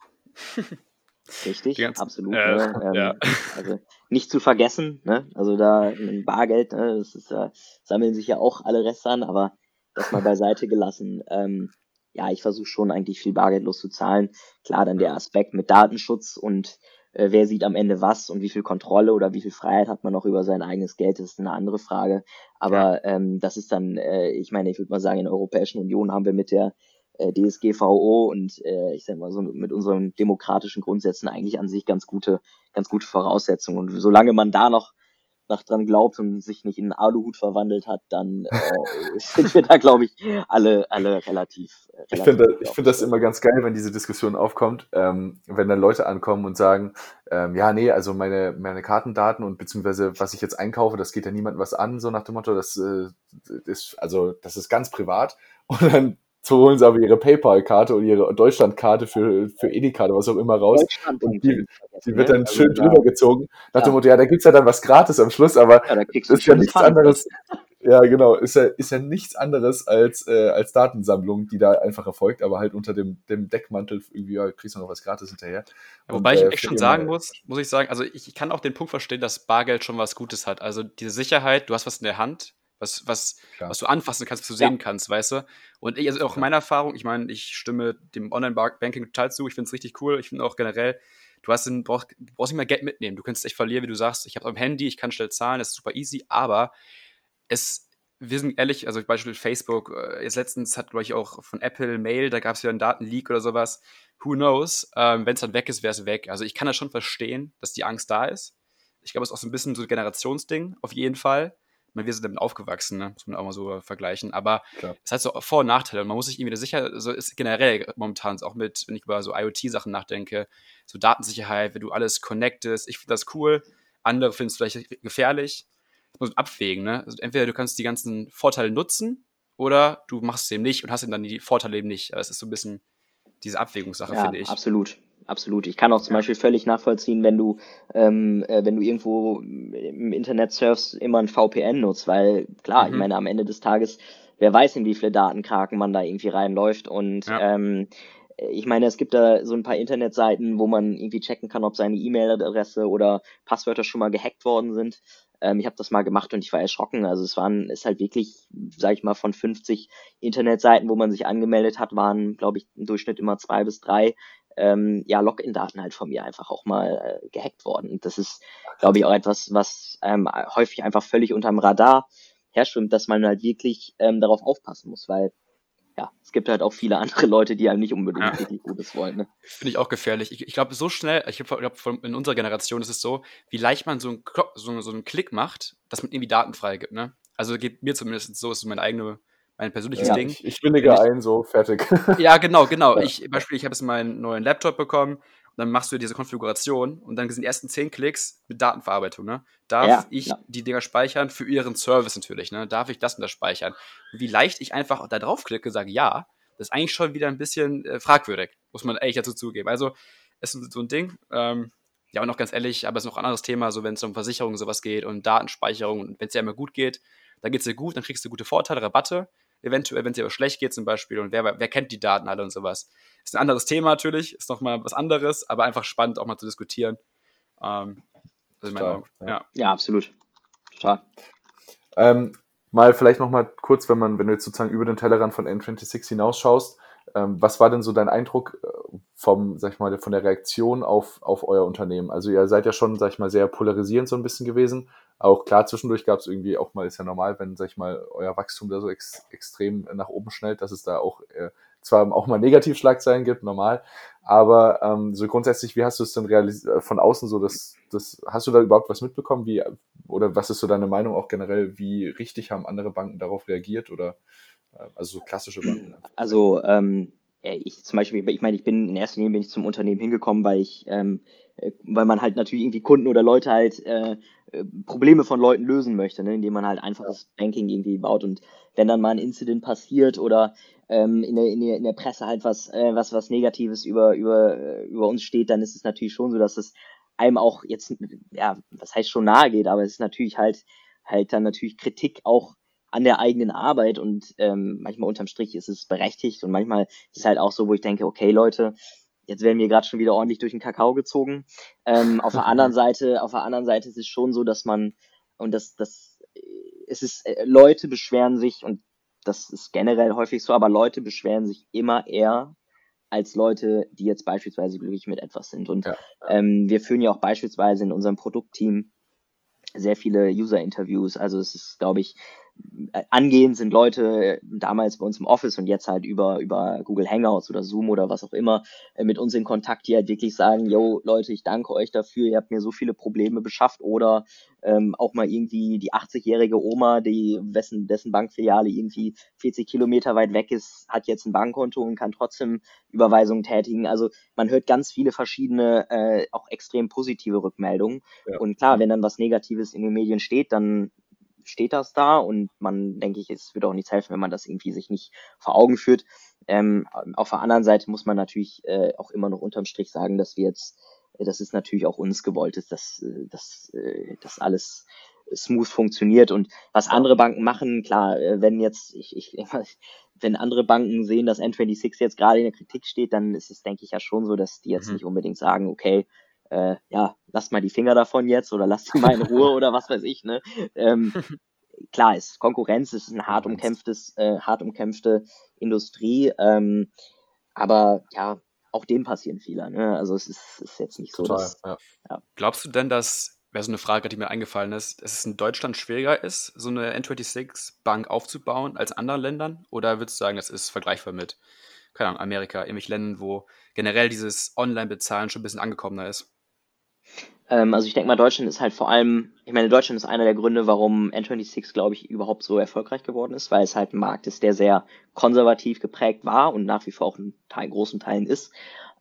Richtig, ganzen, absolut. Äh, ne? ähm, ja. Also nicht zu vergessen, ne? Also da ein Bargeld, ne? das ist äh, sammeln sich ja auch alle Reste an, aber das mal beiseite gelassen. Ähm, ja, ich versuche schon eigentlich viel bargeldlos zu zahlen. Klar, dann der Aspekt mit Datenschutz und äh, wer sieht am Ende was und wie viel Kontrolle oder wie viel Freiheit hat man noch über sein eigenes Geld, das ist eine andere Frage. Aber ja. ähm, das ist dann, äh, ich meine, ich würde mal sagen, in der Europäischen Union haben wir mit der äh, DSGVO und äh, ich sag mal so mit unseren demokratischen Grundsätzen eigentlich an sich ganz gute, ganz gute Voraussetzungen. Und solange man da noch noch dran glaubt und sich nicht in einen Aluhut verwandelt hat, dann äh, sind wir da, glaube ich, alle, alle relativ. Äh, relativ ich finde ich finde das immer ganz geil, wenn diese Diskussion aufkommt, ähm, wenn dann Leute ankommen und sagen, ähm, ja, nee, also meine, meine Kartendaten und beziehungsweise was ich jetzt einkaufe, das geht ja niemandem was an, so nach dem Motto, das äh, ist, also das ist ganz privat. Und dann so holen sie aber ihre PayPal-Karte oder ihre Deutschland-Karte für, für Edeka oder was auch immer raus. Und die, die wird dann schön also, drüber gezogen. Nach ja. dem Motto, ja, da gibt's ja dann was gratis am Schluss, aber ja, ist ja nichts anderes. Ja, genau, ist ja, ist ja nichts anderes als, äh, als Datensammlung, die da einfach erfolgt, aber halt unter dem, dem Deckmantel irgendwie, ja, kriegst du noch was gratis hinterher. Ja, wobei und, ich äh, echt schon sagen muss, muss ich sagen, also ich, ich kann auch den Punkt verstehen, dass Bargeld schon was Gutes hat. Also diese Sicherheit, du hast was in der Hand, was, was, was du anfassen kannst, was du sehen ja. kannst, weißt du? Und ich, also auch meine Erfahrung, ich meine, ich stimme dem Online-Banking total zu, ich finde es richtig cool, ich finde auch generell, du hast den, brauchst, brauchst nicht mehr Geld mitnehmen, du kannst echt verlieren, wie du sagst, ich habe am Handy, ich kann schnell zahlen, das ist super easy, aber es, wir sind ehrlich, also Beispiel Facebook, äh, jetzt letztens hat, glaube ich, auch von Apple Mail, da gab es ja einen Datenleak oder sowas, who knows, ähm, wenn es dann weg ist, wäre es weg. Also ich kann das schon verstehen, dass die Angst da ist. Ich glaube, es ist auch so ein bisschen so ein Generationsding, auf jeden Fall meine, wir sind damit aufgewachsen, ne? muss man auch mal so vergleichen. Aber es hat so Vor- und Nachteile. Und man muss sich irgendwie sicher, so ist generell momentan auch mit, wenn ich über so IoT-Sachen nachdenke, so Datensicherheit, wenn du alles connectest. Ich finde das cool, andere finden es vielleicht gefährlich. Das muss man abwägen, ne? Also entweder du kannst die ganzen Vorteile nutzen oder du machst es eben nicht und hast eben dann die Vorteile eben nicht. Das ist so ein bisschen diese Abwägungssache, ja, finde ich. Absolut absolut. Ich kann auch zum Beispiel völlig nachvollziehen, wenn du, ähm, äh, wenn du irgendwo im Internet surfst, immer ein VPN nutzt, weil klar, mhm. ich meine, am Ende des Tages, wer weiß, in wie viele Datenkraken man da irgendwie reinläuft und ja. ähm, ich meine, es gibt da so ein paar Internetseiten, wo man irgendwie checken kann, ob seine E-Mail-Adresse oder Passwörter schon mal gehackt worden sind. Ähm, ich habe das mal gemacht und ich war erschrocken. Also es waren, ist halt wirklich, sag ich mal, von 50 Internetseiten, wo man sich angemeldet hat, waren, glaube ich, im Durchschnitt immer zwei bis drei ähm, ja, Login-Daten halt von mir einfach auch mal äh, gehackt worden. Und das ist, glaube ich, auch etwas, was ähm, häufig einfach völlig unterm Radar herschwimmt, dass man halt wirklich ähm, darauf aufpassen muss, weil ja, es gibt halt auch viele andere Leute, die einem nicht unbedingt ja. richtig Gutes wollen. Ne? Finde ich auch gefährlich. Ich, ich glaube, so schnell, ich glaube, in unserer Generation ist es so, wie leicht man so einen, so, so einen Klick macht, dass man irgendwie Daten freigibt. Ne? Also geht mir zumindest so, ist mein eigenes mein persönliches ja, Ding. Ich, ich willige ein, so fertig. Ja, genau, genau. Ja. Ich, Beispiel, ich habe jetzt meinen neuen Laptop bekommen und dann machst du diese Konfiguration und dann sind die ersten zehn Klicks mit Datenverarbeitung. Ne? Darf ja, ich ja. die Dinger speichern für ihren Service natürlich? Ne? Darf ich das und das speichern? Und wie leicht ich einfach da draufklicke, sage ja, das ist eigentlich schon wieder ein bisschen äh, fragwürdig, muss man ehrlich dazu zugeben. Also, es ist so ein Ding. Ähm, ja, und noch ganz ehrlich, aber es ist noch ein anderes Thema, so wenn es um Versicherungen sowas geht und Datenspeicherung und wenn es dir immer gut geht, dann geht es dir gut, dann kriegst du gute Vorteile, Rabatte eventuell, wenn es dir aber schlecht geht zum Beispiel und wer, wer kennt die Daten alle und sowas. Ist ein anderes Thema natürlich, ist nochmal was anderes, aber einfach spannend auch mal zu diskutieren. Ähm, also Total, ja. ja. absolut. Total. Ähm, mal vielleicht nochmal kurz, wenn man, wenn du jetzt sozusagen über den Tellerrand von N26 hinausschaust, ähm, was war denn so dein Eindruck äh, vom, sag ich mal, von der Reaktion auf, auf euer Unternehmen? Also ihr seid ja schon, sag ich mal, sehr polarisierend so ein bisschen gewesen. Auch klar, zwischendurch gab es irgendwie auch mal, ist ja normal, wenn, sag ich mal, euer Wachstum da so ex extrem nach oben schnellt, dass es da auch äh, zwar auch mal Negativschlagzeilen gibt, normal, aber ähm, so grundsätzlich, wie hast du es denn äh, von außen so, das, das, hast du da überhaupt was mitbekommen, wie, oder was ist so deine Meinung auch generell, wie richtig haben andere Banken darauf reagiert oder, äh, also so klassische Banken? Also, ähm, ich zum Beispiel, ich meine, ich bin in erster Linie bin ich zum Unternehmen hingekommen, weil ich, ähm, äh, weil man halt natürlich irgendwie Kunden oder Leute halt äh, äh, Probleme von Leuten lösen möchte, ne, indem man halt einfaches Banking irgendwie baut. Und wenn dann mal ein Incident passiert oder ähm, in, der, in, der, in der Presse halt was, äh, was, was Negatives über, über, äh, über uns steht, dann ist es natürlich schon so, dass es einem auch jetzt, ja, was heißt schon nahe geht, aber es ist natürlich halt, halt dann natürlich Kritik auch an der eigenen Arbeit. Und ähm, manchmal unterm Strich ist es berechtigt und manchmal ist es halt auch so, wo ich denke, okay Leute, jetzt werden wir gerade schon wieder ordentlich durch den Kakao gezogen. Ähm, auf der anderen Seite, auf der anderen Seite ist es schon so, dass man und das, das, es ist, äh, Leute beschweren sich und das ist generell häufig so, aber Leute beschweren sich immer eher als Leute, die jetzt beispielsweise glücklich mit etwas sind. Und ja. ähm, wir führen ja auch beispielsweise in unserem Produktteam sehr viele User-Interviews. Also es ist, glaube ich, angehend sind Leute damals bei uns im Office und jetzt halt über, über Google Hangouts oder Zoom oder was auch immer äh, mit uns in Kontakt, die halt wirklich sagen, yo, Leute, ich danke euch dafür, ihr habt mir so viele Probleme beschafft oder ähm, auch mal irgendwie die 80-jährige Oma, die wessen, dessen Bankfiliale irgendwie 40 Kilometer weit weg ist, hat jetzt ein Bankkonto und kann trotzdem Überweisungen tätigen. Also man hört ganz viele verschiedene, äh, auch extrem positive Rückmeldungen. Ja. Und klar, wenn dann was Negatives in den Medien steht, dann steht das da und man, denke ich, es würde auch nichts helfen, wenn man das irgendwie sich nicht vor Augen führt. Ähm, auf der anderen Seite muss man natürlich äh, auch immer noch unterm Strich sagen, dass wir jetzt, äh, das ist natürlich auch uns gewollt ist, dass, äh, dass, äh, dass alles smooth funktioniert und was andere Banken machen, klar, äh, wenn jetzt, ich, ich, wenn andere Banken sehen, dass N26 jetzt gerade in der Kritik steht, dann ist es, denke ich, ja schon so, dass die jetzt mhm. nicht unbedingt sagen, okay, äh, ja, lasst mal die Finger davon jetzt oder lasst sie mal in Ruhe oder was weiß ich, ne? Ähm, klar ist Konkurrenz, ist eine hart umkämpftes, äh, hart umkämpfte Industrie, ähm, aber ja, auch dem passieren Fehler, ne? Also es ist, ist jetzt nicht Total, so, dass, ja. Ja. Glaubst du denn, dass wäre so eine Frage, die mir eingefallen ist, dass es in Deutschland schwieriger ist, so eine N26-Bank aufzubauen als in anderen Ländern? Oder würdest du sagen, das ist vergleichbar mit, keine Ahnung, Amerika, irgendwelchen Ländern, wo generell dieses Online-Bezahlen schon ein bisschen angekommener ist? Ähm, also ich denke mal, Deutschland ist halt vor allem, ich meine, Deutschland ist einer der Gründe, warum N26, glaube ich, überhaupt so erfolgreich geworden ist, weil es halt ein Markt ist, der sehr konservativ geprägt war und nach wie vor auch in Teil, großen Teilen ist.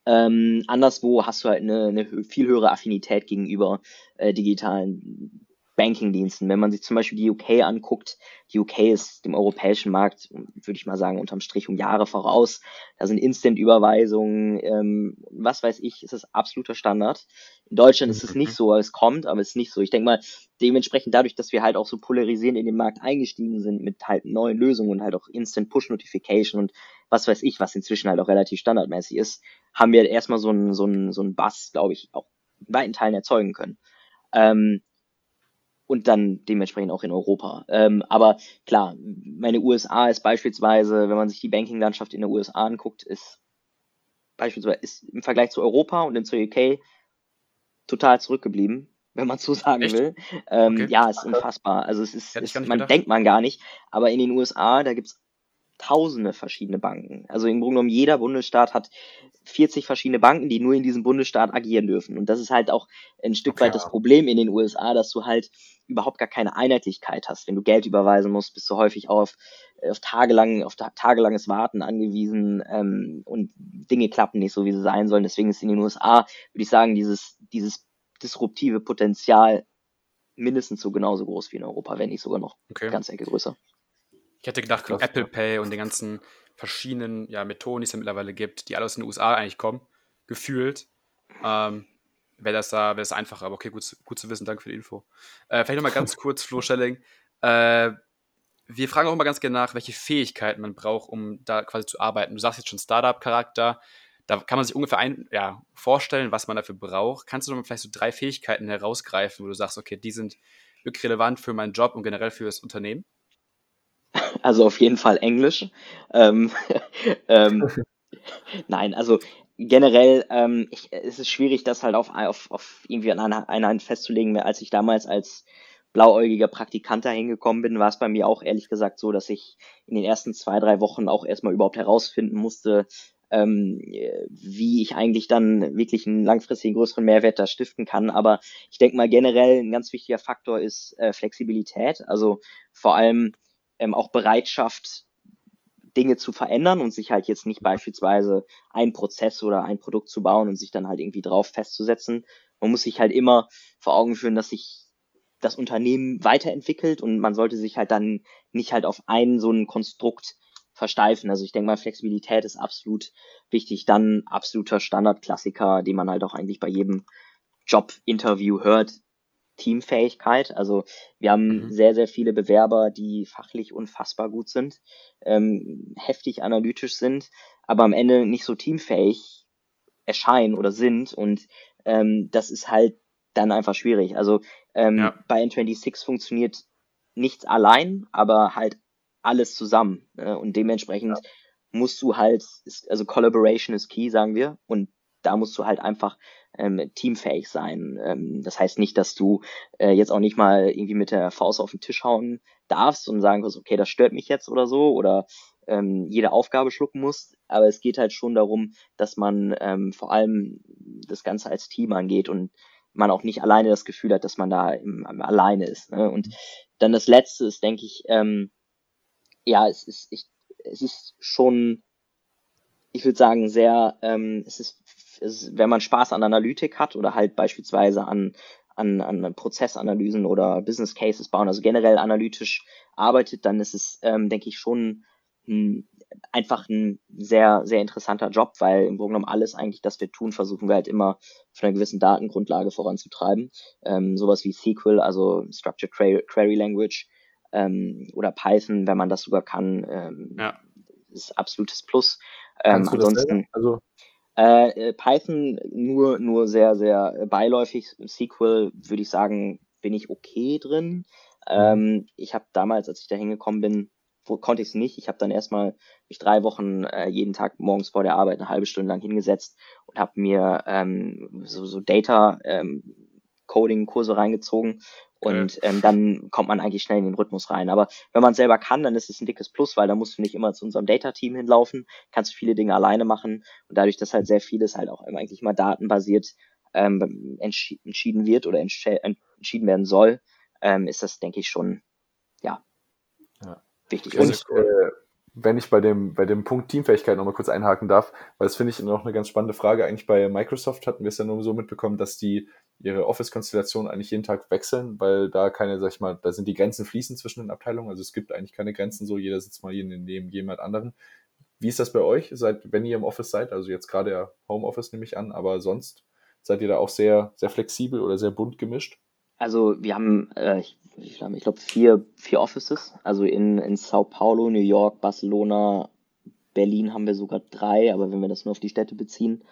Ähm, anderswo hast du halt eine, eine viel höhere Affinität gegenüber äh, digitalen Banking-Diensten. Wenn man sich zum Beispiel die UK anguckt, die UK ist dem europäischen Markt, würde ich mal sagen, unterm Strich um Jahre voraus. Da sind Instant-Überweisungen, ähm, was weiß ich, ist das absoluter Standard. In Deutschland ist es nicht so, es kommt, aber es ist nicht so. Ich denke mal, dementsprechend dadurch, dass wir halt auch so polarisierend in den Markt eingestiegen sind mit halt neuen Lösungen und halt auch Instant Push Notification und was weiß ich, was inzwischen halt auch relativ standardmäßig ist, haben wir erstmal so einen so so einen Bass, glaube ich, auch in weiten Teilen erzeugen können. Ähm, und dann dementsprechend auch in Europa. Ähm, aber klar, meine USA ist beispielsweise, wenn man sich die Banking-Landschaft in den USA anguckt, ist beispielsweise ist im Vergleich zu Europa und zur UK total zurückgeblieben, wenn man so sagen Echt? will. Ähm, okay. Ja, ist unfassbar. Also es ist, ist man gedacht. denkt man gar nicht. Aber in den USA, da gibt's tausende verschiedene Banken. Also im Grunde genommen jeder Bundesstaat hat 40 verschiedene Banken, die nur in diesem Bundesstaat agieren dürfen. Und das ist halt auch ein Stück okay, weit das Problem in den USA, dass du halt überhaupt gar keine Einheitlichkeit hast. Wenn du Geld überweisen musst, bist du häufig auf, auf, tagelang, auf tagelanges Warten angewiesen ähm, und Dinge klappen nicht so, wie sie sein sollen. Deswegen ist in den USA, würde ich sagen, dieses, dieses disruptive Potenzial mindestens so genauso groß wie in Europa, wenn nicht sogar noch okay. ganz Ecke größer. Ich hätte gedacht, Krass, Apple Pay und den ganzen verschiedenen ja, Methoden, die es ja mittlerweile gibt, die alle aus den USA eigentlich kommen, gefühlt, ähm, wäre das da wäre das einfacher. Aber okay, gut, gut zu wissen. Danke für die Info. Äh, vielleicht nochmal ganz kurz, Flo Schelling. Äh, wir fragen auch immer ganz gerne nach, welche Fähigkeiten man braucht, um da quasi zu arbeiten. Du sagst jetzt schon Startup-Charakter. Da kann man sich ungefähr ein, ja, vorstellen, was man dafür braucht. Kannst du noch mal vielleicht so drei Fähigkeiten herausgreifen, wo du sagst, okay, die sind wirklich relevant für meinen Job und generell für das Unternehmen? Also auf jeden Fall Englisch. Ähm, ähm, nein, also generell ähm, ich, es ist schwierig, das halt auf, auf, auf irgendwie an einer, einer festzulegen. Als ich damals als blauäugiger Praktikant da hingekommen bin, war es bei mir auch ehrlich gesagt so, dass ich in den ersten zwei, drei Wochen auch erstmal überhaupt herausfinden musste, ähm, wie ich eigentlich dann wirklich einen langfristigen größeren Mehrwert da stiften kann. Aber ich denke mal generell ein ganz wichtiger Faktor ist äh, Flexibilität. Also vor allem ähm, auch Bereitschaft, Dinge zu verändern und sich halt jetzt nicht beispielsweise ein Prozess oder ein Produkt zu bauen und sich dann halt irgendwie drauf festzusetzen. Man muss sich halt immer vor Augen führen, dass sich das Unternehmen weiterentwickelt und man sollte sich halt dann nicht halt auf einen so ein Konstrukt versteifen. Also ich denke mal, Flexibilität ist absolut wichtig. Dann absoluter Standardklassiker, den man halt auch eigentlich bei jedem Jobinterview hört, Teamfähigkeit. Also wir haben mhm. sehr, sehr viele Bewerber, die fachlich unfassbar gut sind, ähm, heftig analytisch sind, aber am Ende nicht so teamfähig erscheinen oder sind. Und ähm, das ist halt dann einfach schwierig. Also ähm, ja. bei N26 funktioniert nichts allein, aber halt alles zusammen. Äh, und dementsprechend ja. musst du halt, also Collaboration is key, sagen wir. Und da musst du halt einfach ähm, teamfähig sein. Ähm, das heißt nicht, dass du äh, jetzt auch nicht mal irgendwie mit der Faust auf den Tisch hauen darfst und sagen wirst, okay, das stört mich jetzt oder so oder ähm, jede Aufgabe schlucken musst. Aber es geht halt schon darum, dass man ähm, vor allem das Ganze als Team angeht und man auch nicht alleine das Gefühl hat, dass man da im, im alleine ist. Ne? Und dann das Letzte ist, denke ich, ähm, ja, es ist, ich, es ist schon, ich würde sagen, sehr, ähm, es ist ist, wenn man Spaß an Analytik hat oder halt beispielsweise an, an, an Prozessanalysen oder Business Cases bauen, also generell analytisch arbeitet, dann ist es, ähm, denke ich, schon ein, einfach ein sehr, sehr interessanter Job, weil im Grunde genommen alles eigentlich, das wir tun, versuchen wir halt immer von einer gewissen Datengrundlage voranzutreiben. Ähm, sowas wie SQL, also Structured Query Language ähm, oder Python, wenn man das sogar kann, ähm, ja. ist absolutes Plus. Ähm, ansonsten, also äh, äh, Python nur, nur sehr, sehr beiläufig. SQL würde ich sagen, bin ich okay drin. Ähm, ich habe damals, als ich da hingekommen bin, wo, konnte ich es nicht. Ich habe dann erstmal mich drei Wochen äh, jeden Tag morgens vor der Arbeit eine halbe Stunde lang hingesetzt und habe mir ähm, so, so Data ähm, Coding Kurse reingezogen und ähm, dann kommt man eigentlich schnell in den Rhythmus rein. Aber wenn man selber kann, dann ist es ein dickes Plus, weil da musst du nicht immer zu unserem Data-Team hinlaufen, kannst du viele Dinge alleine machen. Und dadurch, dass halt sehr vieles halt auch eigentlich mal datenbasiert ähm, entschi entschieden wird oder entsch entschieden werden soll, ähm, ist das, denke ich, schon ja, ja. wichtig. Und äh, wenn ich bei dem, bei dem Punkt Teamfähigkeit nochmal kurz einhaken darf, weil das finde ich noch eine ganz spannende Frage. Eigentlich bei Microsoft hatten wir es ja nur so mitbekommen, dass die ihre Office-Konstellation eigentlich jeden Tag wechseln, weil da keine, sag ich mal, da sind die Grenzen fließend zwischen den Abteilungen. Also es gibt eigentlich keine Grenzen so, jeder sitzt mal hier neben jemand anderen. Wie ist das bei euch, seit, wenn ihr im Office seid? Also jetzt gerade ja Homeoffice nehme ich an, aber sonst seid ihr da auch sehr, sehr flexibel oder sehr bunt gemischt? Also wir haben, äh, ich, ich glaube, glaub vier, vier Offices. Also in, in Sao Paulo, New York, Barcelona, Berlin haben wir sogar drei, aber wenn wir das nur auf die Städte beziehen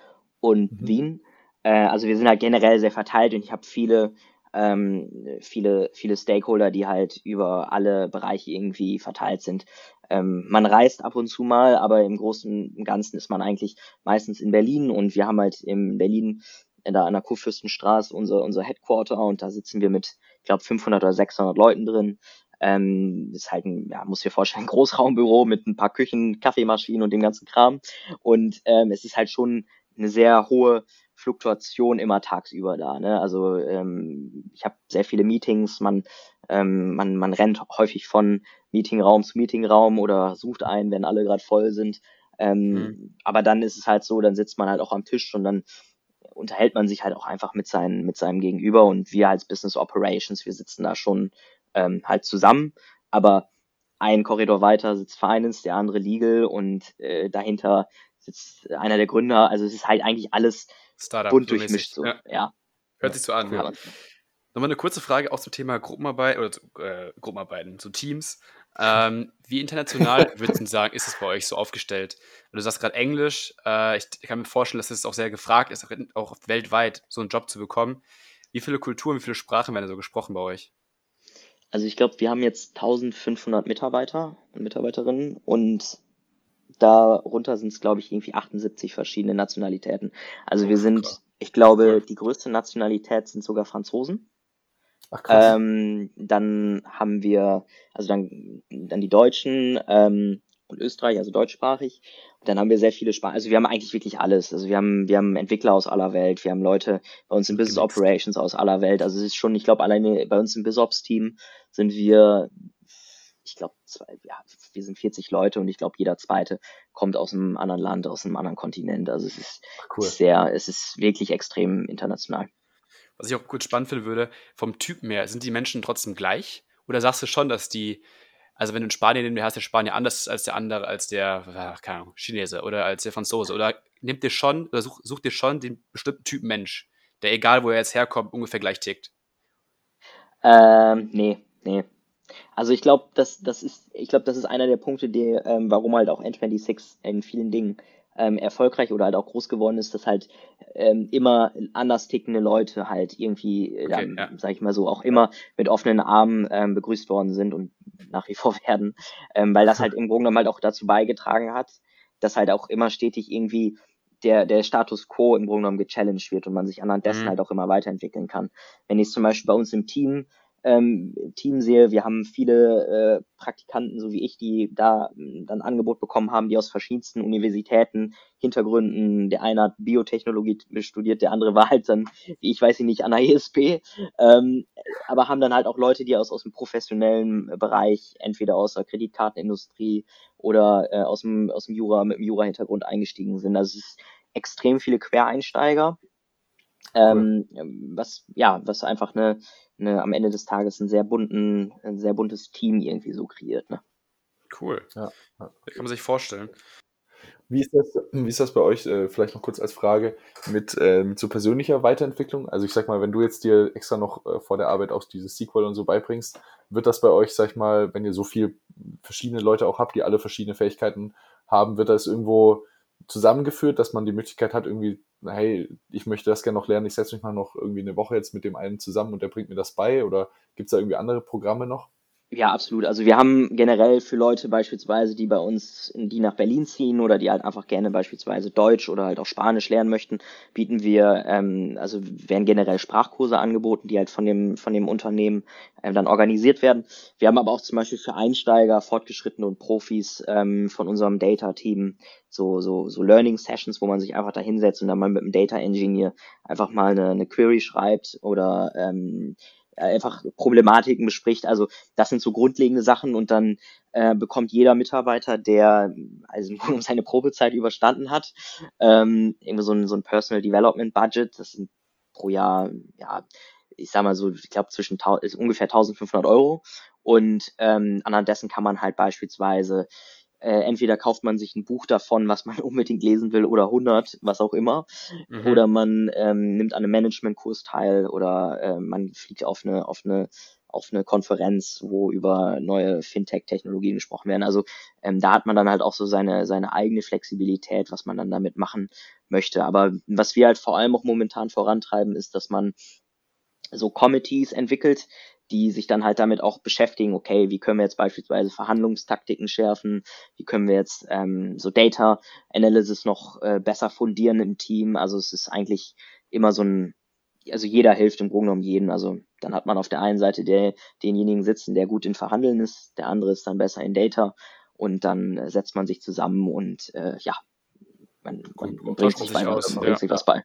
und mhm. Wien. Äh, also wir sind halt generell sehr verteilt und ich habe viele, ähm, viele, viele Stakeholder, die halt über alle Bereiche irgendwie verteilt sind. Ähm, man reist ab und zu mal, aber im Großen und Ganzen ist man eigentlich meistens in Berlin und wir haben halt in Berlin da an der Kurfürstenstraße unser, unser Headquarter und da sitzen wir mit, ich glaube, 500 oder 600 Leuten drin. Ähm, ist halt ein, ja, muss dir vorstellen, ein Großraumbüro mit ein paar Küchen, Kaffeemaschinen und dem ganzen Kram. Und ähm, es ist halt schon eine sehr hohe Fluktuation immer tagsüber da. Ne? Also ähm, ich habe sehr viele Meetings, man, ähm, man, man rennt häufig von Meetingraum zu Meetingraum oder sucht einen, wenn alle gerade voll sind. Ähm, mhm. Aber dann ist es halt so, dann sitzt man halt auch am Tisch und dann unterhält man sich halt auch einfach mit, seinen, mit seinem Gegenüber und wir als Business Operations, wir sitzen da schon ähm, halt zusammen, aber ein Korridor weiter sitzt Finance, der andere Legal und äh, dahinter sitzt einer der Gründer. Also es ist halt eigentlich alles Startup, bunt so durchmischt. So. Ja. ja. Hört sich so an. Ja. Nochmal eine kurze Frage auch zum Thema Gruppenarbeit oder äh, Gruppenarbeiten, so Teams. Ähm, wie international würdest du sagen, ist es bei euch so aufgestellt? Du sagst gerade Englisch. Äh, ich, ich, kann mir vorstellen, dass es auch sehr gefragt ist, auch weltweit so einen Job zu bekommen. Wie viele Kulturen, wie viele Sprachen werden so gesprochen bei euch? Also ich glaube, wir haben jetzt 1500 Mitarbeiter und Mitarbeiterinnen und darunter sind es, glaube ich, irgendwie 78 verschiedene Nationalitäten. Also wir sind, ich glaube, die größte Nationalität sind sogar Franzosen. Ach, krass. Ähm, dann haben wir, also dann, dann die Deutschen ähm, und Österreich, also deutschsprachig. Und dann haben wir sehr viele Sprachen. Also wir haben eigentlich wirklich alles. Also wir haben, wir haben Entwickler aus aller Welt, wir haben Leute bei uns im Business Operations aus aller Welt. Also es ist schon, ich glaube, alleine bei uns im BizOps-Team sind wir, ich glaube, ja, wir sind 40 Leute und ich glaube, jeder zweite kommt aus einem anderen Land, aus einem anderen Kontinent. Also es ist cool. sehr, es ist wirklich extrem international was ich auch kurz spannend finden würde, vom Typ her, sind die Menschen trotzdem gleich? Oder sagst du schon, dass die, also wenn du in Spanien nimmst, hast der Spanier anders als der andere, als der, keine Ahnung, Chinese oder als der Franzose? Oder nimmt dir schon, oder such, such dir schon den bestimmten Typ Mensch, der egal wo er jetzt herkommt, ungefähr gleich tickt? Ähm, nee, nee. Also ich glaube, das, das ist, ich glaube, das ist einer der Punkte, die, ähm, warum halt auch N26 in vielen Dingen ähm, erfolgreich oder halt auch groß geworden ist, dass halt ähm, immer anders tickende Leute halt irgendwie, äh, okay, ja. sag ich mal so, auch immer mit offenen Armen ähm, begrüßt worden sind und nach wie vor werden, ähm, weil das halt im Grunde genommen halt auch dazu beigetragen hat, dass halt auch immer stetig irgendwie der, der Status quo im Grunde genommen gechallenged wird und man sich anhand dessen mhm. halt auch immer weiterentwickeln kann. Wenn ich zum Beispiel bei uns im Team ähm, Team sehe. Wir haben viele äh, Praktikanten, so wie ich, die da äh, dann Angebot bekommen haben, die aus verschiedensten Universitäten, Hintergründen, der eine hat Biotechnologie studiert, der andere war halt dann, ich weiß nicht, an der ESP, ähm, aber haben dann halt auch Leute, die aus, aus dem professionellen Bereich, entweder aus der Kreditkartenindustrie oder äh, aus, dem, aus dem Jura, mit dem Jura-Hintergrund eingestiegen sind. Also es ist extrem viele Quereinsteiger. Ähm, cool. was ja, was einfach eine ne, am Ende des Tages ein sehr bunten, ein sehr buntes Team irgendwie so kreiert. Ne? Cool. Ja. Kann man sich vorstellen. Wie ist das, wie ist das bei euch, äh, vielleicht noch kurz als Frage, mit, äh, mit so persönlicher Weiterentwicklung? Also ich sag mal, wenn du jetzt dir extra noch äh, vor der Arbeit auch dieses SQL und so beibringst, wird das bei euch, sag ich mal, wenn ihr so viel verschiedene Leute auch habt, die alle verschiedene Fähigkeiten haben, wird das irgendwo zusammengeführt, dass man die Möglichkeit hat, irgendwie, hey, ich möchte das gerne noch lernen, ich setze mich mal noch irgendwie eine Woche jetzt mit dem einen zusammen und der bringt mir das bei oder gibt es da irgendwie andere Programme noch? Ja, absolut. Also wir haben generell für Leute beispielsweise, die bei uns, die nach Berlin ziehen oder die halt einfach gerne beispielsweise Deutsch oder halt auch Spanisch lernen möchten, bieten wir, ähm, also werden generell Sprachkurse angeboten, die halt von dem, von dem Unternehmen ähm, dann organisiert werden. Wir haben aber auch zum Beispiel für Einsteiger, Fortgeschrittene und Profis ähm, von unserem Data-Team so, so, so Learning Sessions, wo man sich einfach da hinsetzt und dann mal mit dem Data Engineer einfach mal eine, eine Query schreibt oder ähm, einfach Problematiken bespricht. Also das sind so grundlegende Sachen und dann äh, bekommt jeder Mitarbeiter, der also seine Probezeit überstanden hat, ähm, irgendwie so ein, so ein Personal Development Budget. Das sind pro Jahr, ja, ich sag mal so, ich glaube zwischen ist ungefähr 1500 Euro. Und ähm, anhand dessen kann man halt beispielsweise äh, entweder kauft man sich ein Buch davon, was man unbedingt lesen will, oder 100, was auch immer, mhm. oder man ähm, nimmt an einem Managementkurs teil oder äh, man fliegt auf eine auf eine auf eine Konferenz, wo über neue Fintech-Technologien gesprochen werden. Also ähm, da hat man dann halt auch so seine seine eigene Flexibilität, was man dann damit machen möchte. Aber was wir halt vor allem auch momentan vorantreiben, ist, dass man so Committees entwickelt, die sich dann halt damit auch beschäftigen, okay, wie können wir jetzt beispielsweise Verhandlungstaktiken schärfen, wie können wir jetzt ähm, so Data Analysis noch äh, besser fundieren im Team. Also es ist eigentlich immer so ein, also jeder hilft im Grunde genommen jeden. Also dann hat man auf der einen Seite der, denjenigen sitzen, der gut in Verhandeln ist, der andere ist dann besser in Data und dann äh, setzt man sich zusammen und äh, ja, man, man, man bringt, sich, bei, man bringt ja. sich was bei.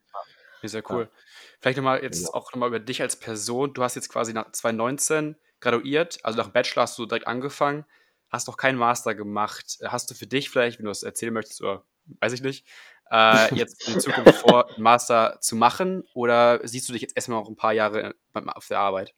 Ja, sehr cool. Ja. Vielleicht nochmal jetzt ja. auch nochmal über dich als Person. Du hast jetzt quasi nach 2019 graduiert, also nach dem Bachelor hast du direkt angefangen, hast noch keinen Master gemacht. Hast du für dich vielleicht, wenn du das erzählen möchtest, oder weiß ich nicht, äh, jetzt in Zukunft vor, Master zu machen? Oder siehst du dich jetzt erstmal noch ein paar Jahre auf der Arbeit?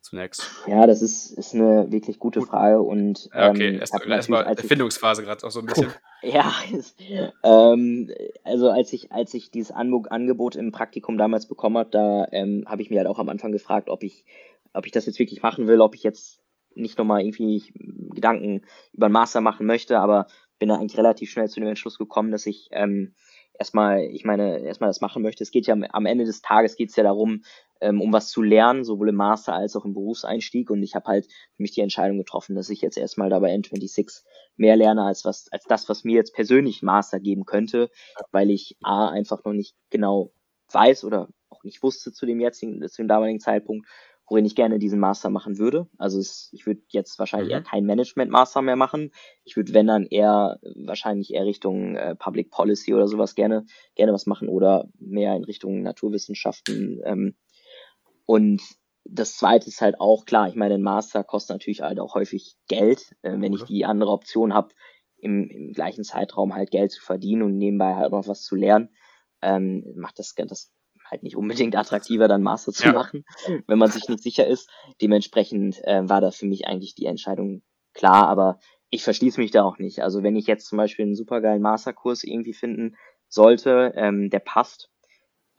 Zunächst. Ja, das ist, ist eine wirklich gute Gut. Frage und ähm, okay, erstmal erst Erfindungsphase gerade auch so ein bisschen. ja, ist, ähm, also als ich als ich dieses Angebot im Praktikum damals bekommen habe, da ähm, habe ich mir halt auch am Anfang gefragt, ob ich ob ich das jetzt wirklich machen will, ob ich jetzt nicht nochmal irgendwie Gedanken über einen Master machen möchte, aber bin da eigentlich relativ schnell zu dem Entschluss gekommen, dass ich ähm, erstmal, ich meine, erstmal das machen möchte. Es geht ja am Ende des Tages geht es ja darum, ähm, um was zu lernen, sowohl im Master als auch im Berufseinstieg. Und ich habe halt für mich die Entscheidung getroffen, dass ich jetzt erstmal dabei N26 mehr lerne als was, als das, was mir jetzt persönlich Master geben könnte, weil ich A einfach noch nicht genau weiß oder auch nicht wusste zu dem jetzigen, zu dem damaligen Zeitpunkt, worin ich gerne diesen Master machen würde. Also es, ich würde jetzt wahrscheinlich mhm. eher kein Management-Master mehr machen. Ich würde, wenn dann eher wahrscheinlich eher Richtung äh, Public Policy oder sowas gerne gerne was machen oder mehr in Richtung Naturwissenschaften. Ähm. Und das Zweite ist halt auch klar. Ich meine, ein Master kostet natürlich halt auch häufig Geld. Äh, wenn ich die andere Option habe, im, im gleichen Zeitraum halt Geld zu verdienen und nebenbei halt noch was zu lernen, ähm, macht das, das halt nicht unbedingt attraktiver, dann Master zu ja. machen, wenn man sich nicht sicher ist. Dementsprechend äh, war da für mich eigentlich die Entscheidung klar, aber ich verschließe mich da auch nicht. Also wenn ich jetzt zum Beispiel einen supergeilen Masterkurs irgendwie finden sollte, ähm, der passt,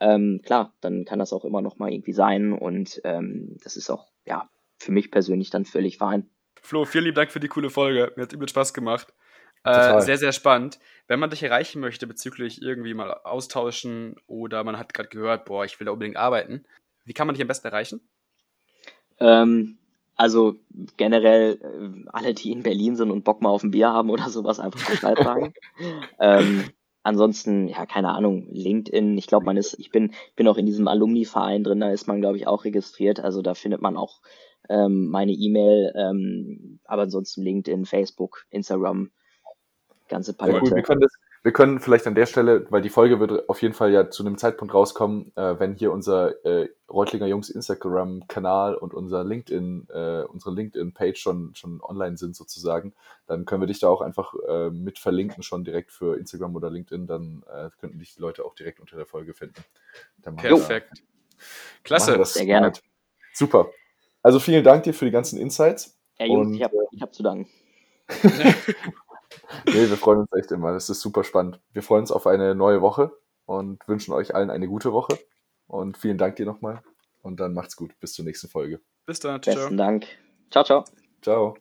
ähm, klar, dann kann das auch immer noch mal irgendwie sein und ähm, das ist auch, ja, für mich persönlich dann völlig fein. Flo, vielen lieben Dank für die coole Folge. Mir hat übel Spaß gemacht. Äh, sehr, sehr spannend. Wenn man dich erreichen möchte bezüglich irgendwie mal austauschen oder man hat gerade gehört, boah, ich will da unbedingt arbeiten, wie kann man dich am besten erreichen? Ähm, also generell äh, alle, die in Berlin sind und Bock mal auf ein Bier haben oder sowas, einfach Bescheid sagen. ähm, ansonsten, ja, keine Ahnung, LinkedIn, ich glaube, man ist, ich bin, bin auch in diesem Alumni-Verein drin, da ist man, glaube ich, auch registriert. Also da findet man auch ähm, meine E-Mail, ähm, aber ansonsten LinkedIn, Facebook, Instagram, ganze Palette. Ja, gut, wir, können das, wir können vielleicht an der Stelle, weil die Folge wird auf jeden Fall ja zu einem Zeitpunkt rauskommen, äh, wenn hier unser äh, Reutlinger Jungs Instagram-Kanal und unser LinkedIn, äh, unsere LinkedIn-Page schon, schon online sind sozusagen, dann können wir dich da auch einfach äh, mit verlinken, schon direkt für Instagram oder LinkedIn, dann äh, könnten dich die Leute auch direkt unter der Folge finden. Perfekt. Da, Klasse. Sehr gerne. Super. Also vielen Dank dir für die ganzen Insights. Ja, Jungs, und, ich habe hab zu danken. nee, wir freuen uns echt immer. Das ist super spannend. Wir freuen uns auf eine neue Woche und wünschen euch allen eine gute Woche. Und vielen Dank dir nochmal. Und dann macht's gut. Bis zur nächsten Folge. Bis dann. Ciao. Besten Dank. Ciao, ciao. Ciao.